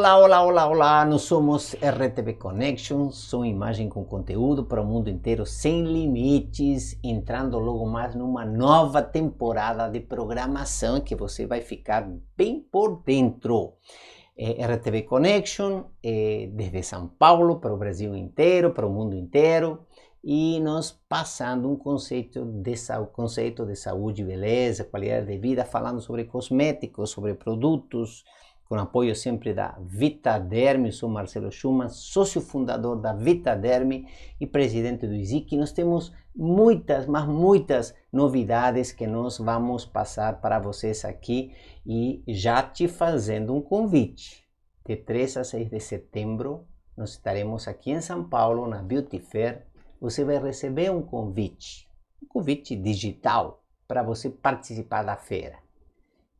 Olá, olá, olá! Nós somos RTV Connection, som imagem com conteúdo para o mundo inteiro sem limites, entrando logo mais numa nova temporada de programação que você vai ficar bem por dentro. É RTV Connection, é desde São Paulo para o Brasil inteiro, para o mundo inteiro, e nós passando um conceito de, conceito de saúde, beleza, qualidade de vida, falando sobre cosméticos, sobre produtos, com apoio sempre da Vitaderm. sou Marcelo Schumann, sócio fundador da Vitaderm e presidente do ISIC. Nós temos muitas, mas muitas novidades que nós vamos passar para vocês aqui e já te fazendo um convite. De 3 a 6 de setembro, nós estaremos aqui em São Paulo, na Beauty Fair. Você vai receber um convite, um convite digital para você participar da feira.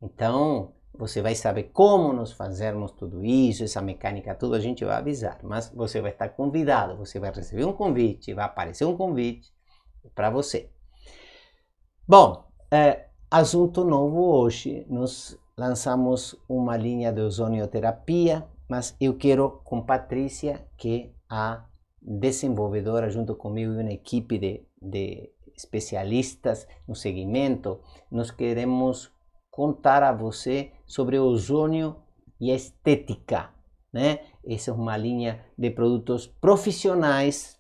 Então, você vai saber como nós fazermos tudo isso, essa mecânica, tudo a gente vai avisar. Mas você vai estar convidado, você vai receber um convite, vai aparecer um convite para você. Bom, é, assunto novo hoje. Nós lançamos uma linha de ozonioterapia, mas eu quero com Patrícia, que é a desenvolvedora, junto comigo e uma equipe de, de especialistas no segmento, nós queremos contar a você sobre ozônio e estética. Né? Essa é uma linha de produtos profissionais,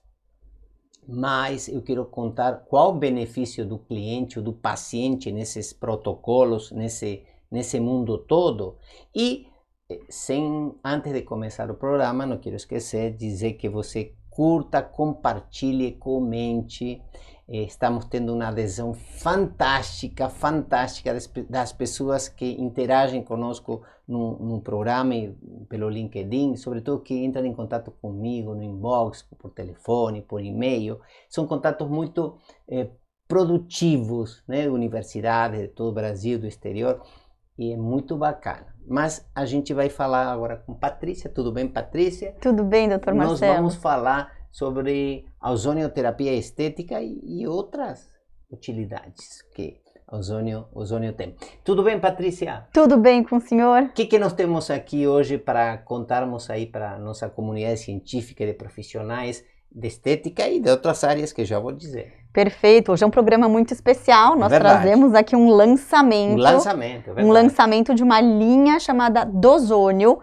mas eu quero contar qual o benefício do cliente ou do paciente nesses protocolos, nesse, nesse mundo todo. E eh, sem, antes de começar o programa, não quero esquecer dizer que você curta, compartilhe, comente estamos tendo uma adesão fantástica, fantástica das, pessoas que interagem conosco no, programa e pelo LinkedIn, sobretudo que entram em contato comigo no inbox, por telefone, por e-mail. São contatos muito eh, produtivos, né, de universidades de todo o Brasil, do exterior, e é muito bacana. Mas a gente vai falar agora com Patrícia. Tudo bem, Patrícia? Tudo bem, doutor Marcelo. Nós vamos falar sobre a ozonioterapia estética e, e outras utilidades que o ozônio, ozônio tem. Tudo bem, Patrícia? Tudo bem com o senhor? O que, que nós temos aqui hoje para contarmos aí para a nossa comunidade científica de profissionais de estética e de outras áreas que já vou dizer. Perfeito. Hoje é um programa muito especial. Nós trazemos aqui um lançamento. Um lançamento, é Um lançamento de uma linha chamada Dozônio,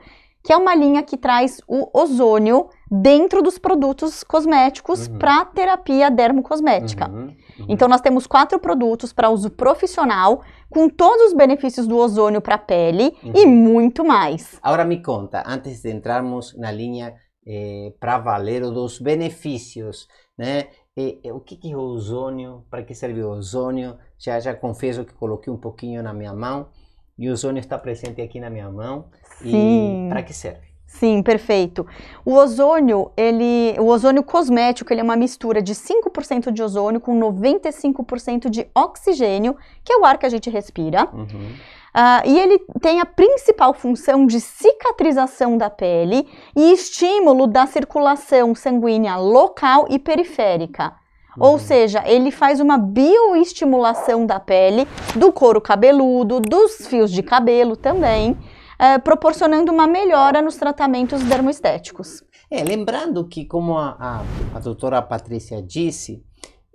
que é uma linha que traz o ozônio dentro dos produtos cosméticos uhum. para terapia dermocosmética. Uhum. Uhum. Então, nós temos quatro produtos para uso profissional, com todos os benefícios do ozônio para a pele e uhum. muito mais. Agora me conta, antes de entrarmos na linha eh, para valer dos benefícios, né? Eh, o que, que é o ozônio? Para que serve o ozônio? Já, já confesso que coloquei um pouquinho na minha mão e o ozônio está presente aqui na minha mão. Sim. Para que serve? Sim, perfeito. O ozônio, ele, o ozônio cosmético, ele é uma mistura de 5% de ozônio com 95% de oxigênio, que é o ar que a gente respira. Uhum. Uh, e ele tem a principal função de cicatrização da pele e estímulo da circulação sanguínea local e periférica. Uhum. Ou seja, ele faz uma bioestimulação da pele, do couro cabeludo, dos fios de cabelo também é, proporcionando uma melhora nos tratamentos dermoestéticos. É, lembrando que, como a, a, a doutora Patrícia disse,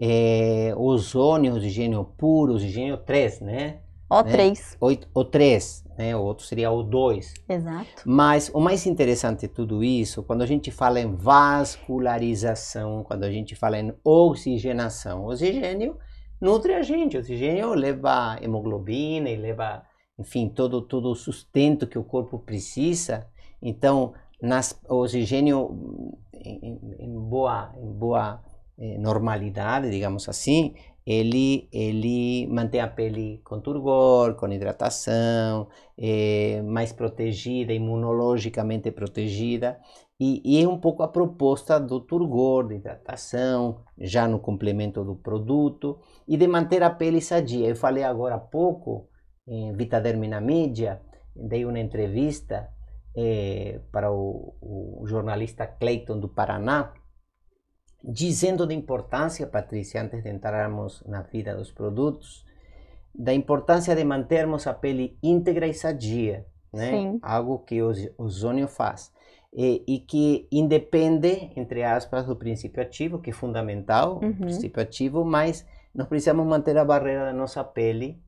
é, ozônio, oxigênio puro, oxigênio 3, né? O3. Né? O, 3, né? O outro seria o 2. Exato. Mas o mais interessante de tudo isso, quando a gente fala em vascularização, quando a gente fala em oxigenação, oxigênio nutre a gente, oxigênio leva hemoglobina e leva enfim, todo, todo o sustento que o corpo precisa. Então, nas, o oxigênio em, em boa, em boa eh, normalidade, digamos assim, ele, ele mantém a pele com turgor, com hidratação, eh, mais protegida, imunologicamente protegida. E, e, é um pouco a proposta do turgor, de hidratação, já no complemento do produto, e de manter a pele sadia. Eu falei agora há pouco em Vitaderm na mídia, dei uma entrevista eh, para o, o, jornalista Clayton do Paraná, dizendo da importância, Patrícia, antes de entrarmos na vida dos produtos, da importância de mantermos a pele íntegra e sadia, né? Sim. Algo que o ozônio faz. e, e, que independe, entre aspas, do princípio ativo, que é fundamental, uhum. princípio ativo, mas nós precisamos manter a barreira da nossa pele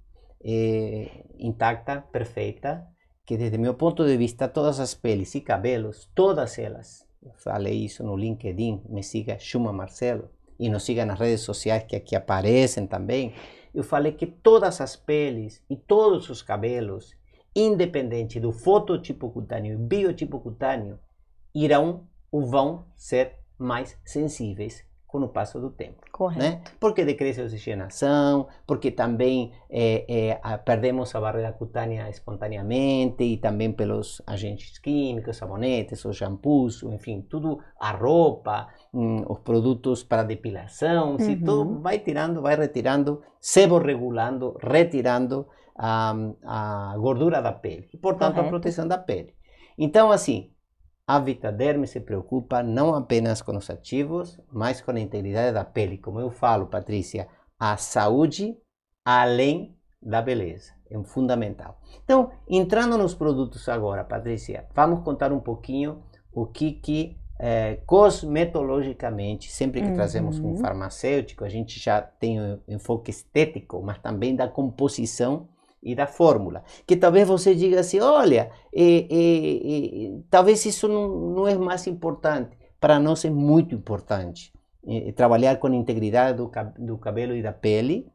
eh, intacta, perfeita, que desde meu ponto de vista, todas as peles e cabelos, todas elas, falei isso no LinkedIn, me siga Chuma Marcelo, e nos siga nas redes sociais que aqui aparecem também, eu falei que todas as peles e todos os cabelos, independente do fototipo cutâneo e biotipo cutâneo, irão ou vão ser mais sensíveis com o passo do tempo. Correto. Né? Porque decresce a oxigenação, porque também é, é, perdemos a barreira cutânea espontaneamente e também pelos agentes químicos, sabonetes, os shampoos, enfim, tudo, a roupa, hum, os produtos para depilação, uhum. se tudo vai tirando, vai retirando, seborregulando, retirando a, a gordura da pele e, portanto, Correto. a proteção da pele. Então, assim, a Vitaderm se preocupa não apenas com os ativos, mas com a integridade da pele. Como eu falo, Patrícia, a saúde além da beleza é fundamental. Então, entrando nos produtos agora, Patrícia, vamos contar um pouquinho o que que é, cosmetologicamente, sempre que uhum. trazemos um farmacêutico, a gente já tem um enfoque estético, mas também da composição e da fórmula. Que talvez você diga assim, olha, é, é, é, talvez isso não, não é mais importante. Para nós é muito importante trabalhar com a integridade do, do cabelo e da pele.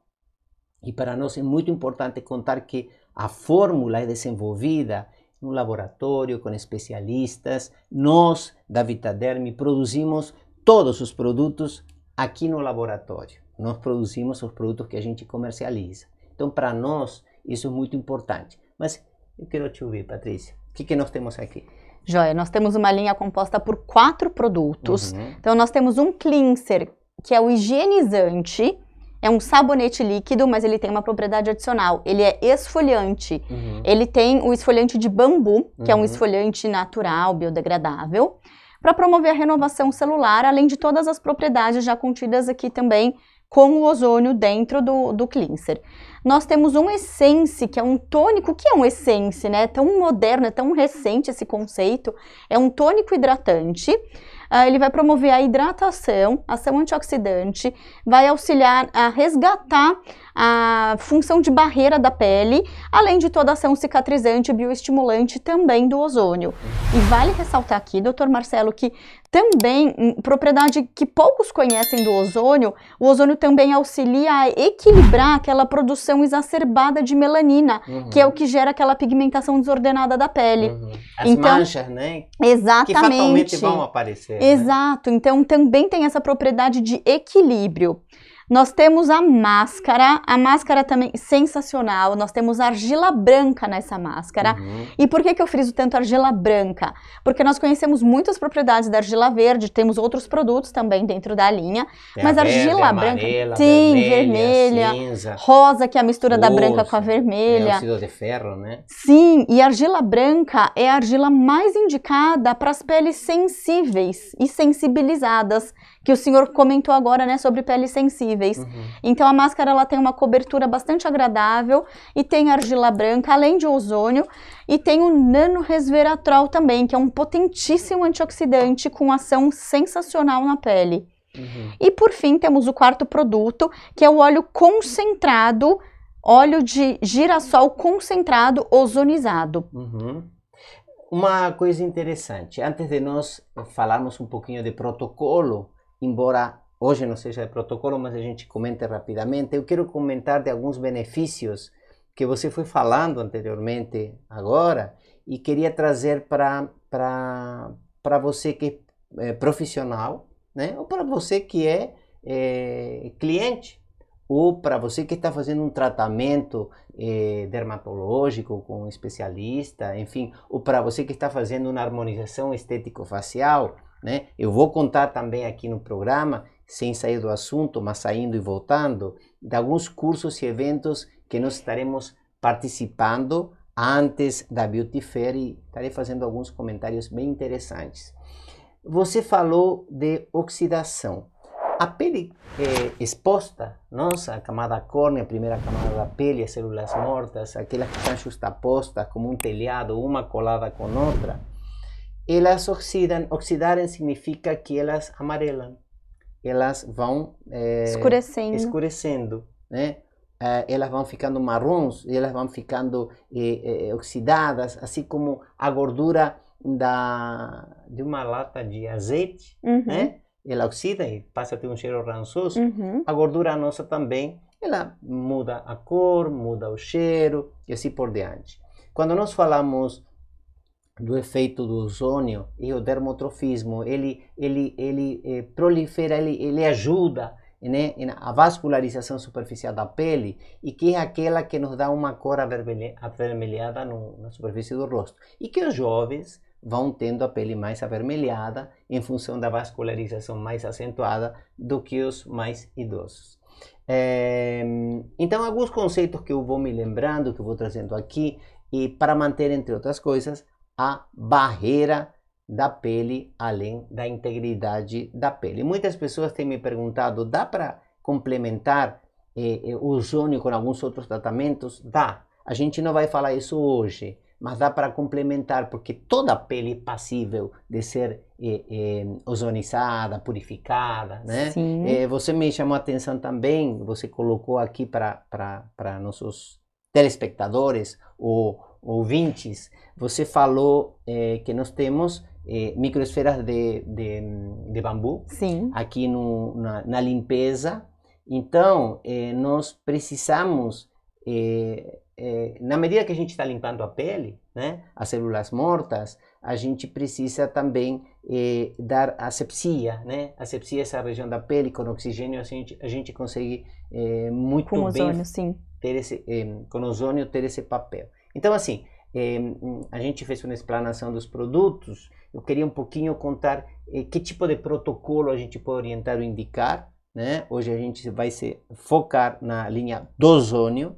E para nós é muito importante contar que a fórmula é desenvolvida no laboratório com especialistas. Nós, da Vitaderm, produzimos todos os produtos aqui no laboratório. Nós produzimos os produtos que a gente comercializa. Então, para nós, isso é muito importante. Mas eu quero te ouvir, Patrícia. O que, que nós temos aqui? Joia, nós temos uma linha composta por quatro produtos. Uhum. Então, nós temos um cleanser, que é o higienizante. É um sabonete líquido, mas ele tem uma propriedade adicional. Ele é esfoliante. Uhum. Ele tem o esfoliante de bambu, que uhum. é um uhum. esfoliante natural, biodegradável, para promover a renovação celular, além de todas as propriedades já contidas aqui também com o ozônio dentro do, do cleanser. Nós temos um Essence, que é um tônico. Que é um Essence, né? É tão moderno, é tão recente esse conceito. É um tônico hidratante. Uh, ele vai promover a hidratação, ação antioxidante, vai auxiliar a resgatar a função de barreira da pele, além de toda a ação cicatrizante e bioestimulante também do ozônio. E vale ressaltar aqui, doutor Marcelo, que também, hum, propriedade que poucos conhecem do ozônio, o ozônio também auxilia a equilibrar aquela produção exacerbada de melanina, uhum. que é o que gera aquela pigmentação desordenada da pele. Uhum. As então, manchas, né? Exatamente. Que fatalmente vão aparecer. Né? Exato. Né? Então, também tem essa propriedade de equilíbrio. Nós temos a máscara, a máscara também sensacional. Nós temos argila branca nessa máscara. Uhum. E por que, que eu friso tanto argila branca? Porque nós conhecemos muitas propriedades da argila verde, temos outros produtos também dentro da linha. Tem mas a argila verde, branca amarela, tem vermelha, vermelha cinza, rosa, que é a mistura da branca com a vermelha. É de ferro, né? Sim, e a argila branca é a argila mais indicada para as peles sensíveis e sensibilizadas que o senhor comentou agora, né, sobre peles sensíveis. Uhum. Então a máscara ela tem uma cobertura bastante agradável e tem argila branca, além de ozônio, e tem o nanoresveratrol também, que é um potentíssimo antioxidante com ação sensacional na pele. Uhum. E por fim, temos o quarto produto, que é o óleo concentrado, óleo de girassol concentrado ozonizado. Uhum. Uma coisa interessante, antes de nós falarmos um pouquinho de protocolo, embora hoje não seja de protocolo, mas a gente comente rapidamente, eu quero comentar de alguns benefícios que você foi falando anteriormente agora e queria trazer para você que é profissional, né? ou para você que é, é cliente, ou para você que está fazendo um tratamento é, dermatológico com um especialista, enfim, ou para você que está fazendo uma harmonização estético-facial, né? Eu vou contar também aqui no programa, sem sair do assunto, mas saindo e voltando, de alguns cursos e eventos que nós estaremos participando antes da Beauty Fair e estarei fazendo alguns comentários bem interessantes. Você falou de oxidação. A pele é, exposta, nossa, a camada córnea, a primeira camada da pele, as células mortas, aquelas que estão justapostas como um telhado, uma colada com outra, elas oxidam. Oxidarem significa que elas amarelam. Elas vão é, escurecendo. escurecendo, né? É, elas vão ficando marrons, elas vão ficando é, oxidadas, assim como a gordura da, de uma lata de azeite, uhum. né? Ela oxida e passa a ter um cheiro rançoso. Uhum. A gordura nossa também, ela muda a cor, muda o cheiro e assim por diante. Quando nós falamos do efeito do ozônio e o dermotrofismo, ele, ele, ele eh, prolifera, ele, ele ajuda né, a vascularização superficial da pele e que é aquela que nos dá uma cor avermelhada no, na superfície do rosto. E que os jovens vão tendo a pele mais avermelhada em função da vascularização mais acentuada do que os mais idosos. É, então, alguns conceitos que eu vou me lembrando, que eu vou trazendo aqui, e para manter, entre outras coisas, a barreira da pele, além da integridade da pele. Muitas pessoas têm me perguntado: dá para complementar eh, eh, o ozônio com alguns outros tratamentos? Dá. A gente não vai falar isso hoje, mas dá para complementar, porque toda pele é passível de ser eh, eh, ozonizada, purificada, né? Eh, você me chamou a atenção também, você colocou aqui para nossos telespectadores ou ouvintes, você falou eh, que nós temos eh, microesferas de, de, de, bambu Sim. aqui no, na, na, limpeza. Então, eh, nós precisamos, eh, na medida que a gente está limpando a pele, né, as células mortas, a gente precisa também dar asepsia, né? Asepsia é essa região da pele com oxigênio, a gente, a gente consegue muito com bem ozônio, sim. ter esse, com ozônio ter esse papel. Então, assim, eh, a gente fez uma explanação dos produtos. Eu queria um pouquinho contar eh, que tipo de protocolo a gente pode orientar ou indicar. Né? Hoje a gente vai se focar na linha do ozônio,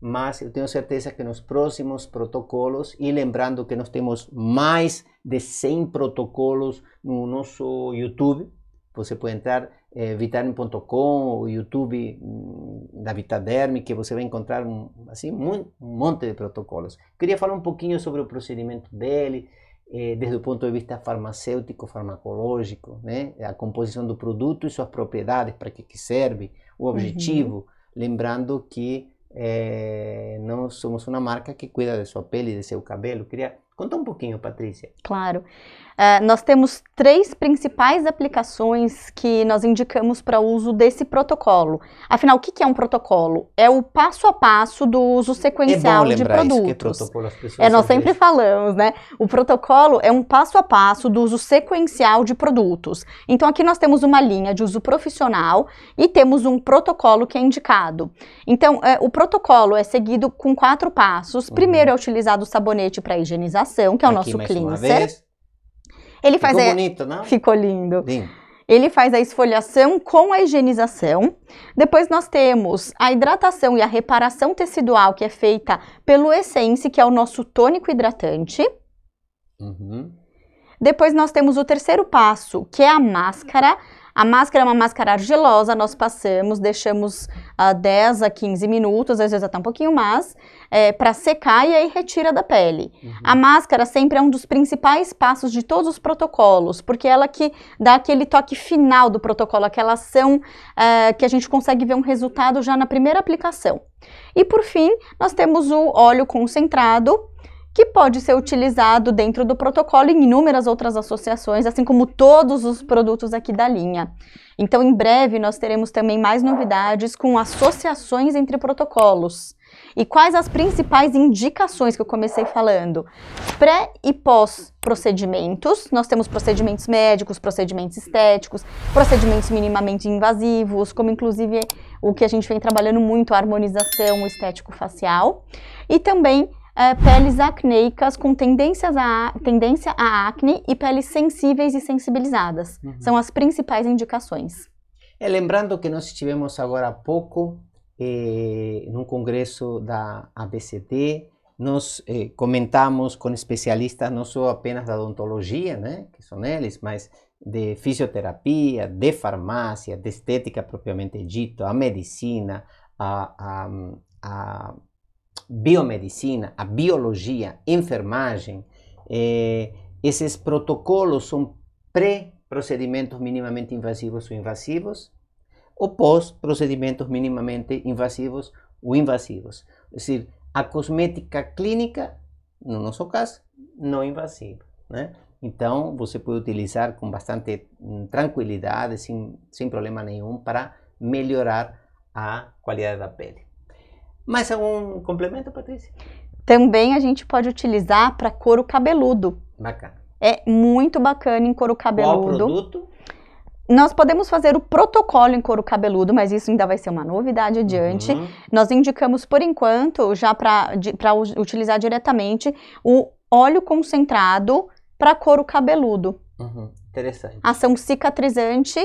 mas eu tenho certeza que nos próximos protocolos, e lembrando que nós temos mais de 100 protocolos no nosso YouTube, você pode entrar é, vitamin.com, o YouTube mm, da Vitaderm, que você vai encontrar um, assim, um, monte de protocolos. Queria falar um pouquinho sobre o procedimento dele, eh, desde o ponto de vista farmacêutico, farmacológico, né? a composição do produto e suas propriedades, para que, que serve, o objetivo, uhum. lembrando que eh, nós somos uma marca que cuida de sua pele, de seu cabelo. Queria contar um pouquinho, Patrícia. Claro. Uh, nós temos três principais aplicações que nós indicamos para uso desse protocolo. Afinal, o que, que, é um protocolo? É o passo a passo do uso sequencial é de produtos. Isso, é, é, nós sempre falamos, né? O protocolo é um passo a passo do uso sequencial de produtos. Então, aqui nós temos uma linha de uso profissional e temos um protocolo que é indicado. Então, é, o protocolo é seguido com quatro passos. Uhum. Primeiro é utilizado o sabonete para higienização, que é o aqui, nosso cleanser. Ele faz Ficou a... bonito, não? Ficou lindo. Lindo. Ele faz a esfoliação com a higienização. Depois nós temos a hidratação e a reparação tecidual, que é feita pelo Essence, que é o nosso tônico hidratante. Uhum. Depois nós temos o terceiro passo, que é a máscara. A máscara é uma máscara argilosa, nós passamos, deixamos uh, 10 a 15 minutos, às vezes até um pouquinho mais, é, para secar e aí retira da pele. Uhum. A máscara sempre é um dos principais passos de todos os protocolos, porque ela que dá aquele toque final do protocolo, aquela ação uh, que a gente consegue ver um resultado já na primeira aplicação. E por fim, nós temos o óleo concentrado, que pode ser utilizado dentro do protocolo em inúmeras outras associações, assim como todos os produtos aqui da linha. Então, em breve, nós teremos também mais novidades com associações entre protocolos. E quais as principais indicações que eu comecei falando? Pré e pós procedimentos. Nós temos procedimentos médicos, procedimentos estéticos, procedimentos minimamente invasivos, como inclusive o que a gente vem trabalhando muito, a harmonização estético-facial. E também é, peles acneicas com tendências a, tendência a acne e peles sensíveis e sensibilizadas. Uhum. São as principais indicações. É, lembrando que nós estivemos agora há pouco eh, num congresso da ABCD, nós eh, comentamos com especialistas não só apenas da odontologia, né, que são eles, mas de fisioterapia, de farmácia, de estética propriamente dito, a medicina, a, a, a biomedicina, a biologia, enfermagem, eh, Esses protocolos são pré-procedimentos minimamente invasivos ou invasivos, ou pós-procedimentos minimamente invasivos ou invasivos. É decir, a cosmética clínica, no nosso caso, não invasiva. Né? Então, você pode utilizar com bastante hum, tranquilidade, sem, sem problema nenhum, para melhorar a qualidade da pele. Mais algum complemento, Patrícia? Também a gente pode utilizar para couro cabeludo. Bacana. É muito bacana em couro cabeludo. Qual produto? Nós podemos fazer o protocolo em couro cabeludo, mas isso ainda vai ser uma novidade adiante. Uhum. Nós indicamos, por enquanto, já para utilizar diretamente, o óleo concentrado para couro cabeludo. Uhum. Interessante. Ação cicatrizante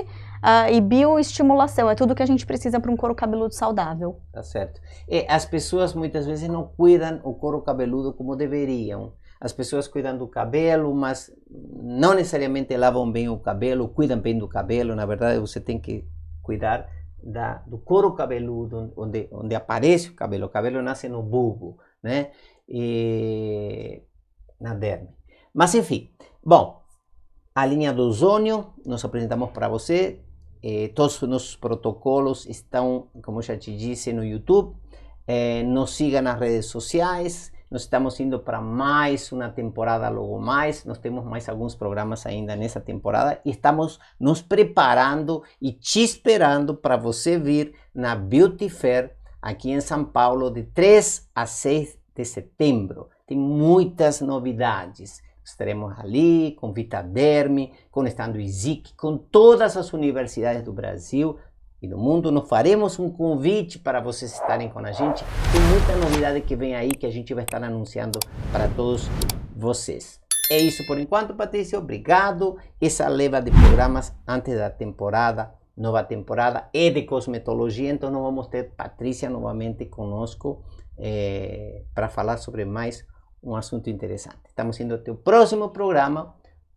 uh, e bioestimulação. É tudo que a gente precisa para um couro cabeludo saudável. Tá certo. E as pessoas muitas vezes não cuidam o couro cabeludo como deveriam. As pessoas cuidam do cabelo, mas não necessariamente lavam bem o cabelo, cuidam bem do cabelo. Na verdade, você tem que cuidar da, do couro cabeludo, onde, onde aparece o cabelo. O cabelo nasce no bulbo, né? E, na derme. Mas enfim, bom, a linha do ozônio, nós apresentamos para você. Eh, todos os nossos protocolos estão, como já te disse, no YouTube. Eh, nos siga nas redes sociais. Nós estamos indo para mais uma temporada logo mais. Nós temos mais alguns programas ainda nessa temporada e estamos nos preparando e te esperando para você vir na Beauty Fair aqui em São Paulo de 3 a 6 de setembro. Tem muitas novidades. Estaremos ali com Vitaderme, com Estando ISIC, com todas as universidades do Brasil e do mundo. Nós faremos um convite para vocês estarem com a gente. Tem muita novidade que vem aí que a gente vai estar anunciando para todos vocês. É isso por enquanto, Patrícia. Obrigado. Essa leva de programas antes da temporada, nova temporada, é de cosmetologia. Então, nós vamos ter Patrícia novamente conosco é, para falar sobre mais um assunto interessante. Estamos indo até o próximo programa.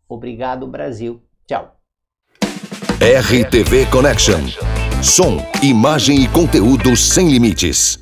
Obrigado, Brasil. Tchau. RTV Connection. Som, imagem e conteúdo sem limites.